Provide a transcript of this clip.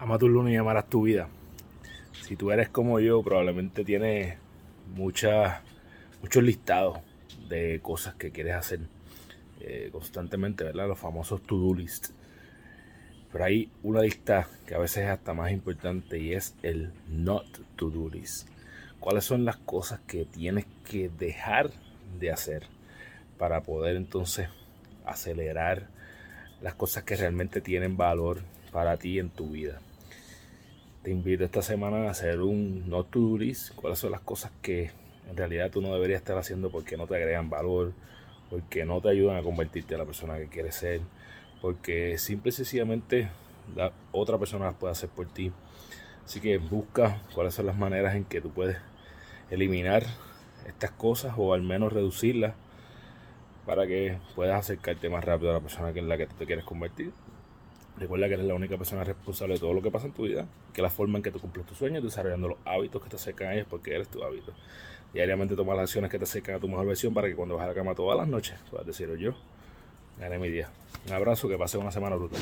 Ama tu lunes y amarás tu vida. Si tú eres como yo, probablemente tienes muchos listados de cosas que quieres hacer eh, constantemente, ¿verdad? Los famosos to-do list. Pero hay una lista que a veces es hasta más importante y es el not to-do list. ¿Cuáles son las cosas que tienes que dejar de hacer para poder entonces acelerar las cosas que realmente tienen valor para ti en tu vida? Te invito esta semana a hacer un no to. ¿Cuáles son las cosas que en realidad tú no deberías estar haciendo porque no te agregan valor? Porque no te ayudan a convertirte en la persona que quieres ser. Porque simple y sencillamente la otra persona las puede hacer por ti. Así que busca cuáles son las maneras en que tú puedes eliminar estas cosas o al menos reducirlas para que puedas acercarte más rápido a la persona en la que tú te quieres convertir. Recuerda que eres la única persona responsable de todo lo que pasa en tu vida, que la forma en que tú cumples tus sueños, desarrollando los hábitos que te acercan a ellos porque eres tu hábito. Diariamente toma las acciones que te acercan a tu mejor versión para que cuando vas a la cama todas las noches puedas decir yo, gané mi día. Un abrazo, que pase una semana brutal.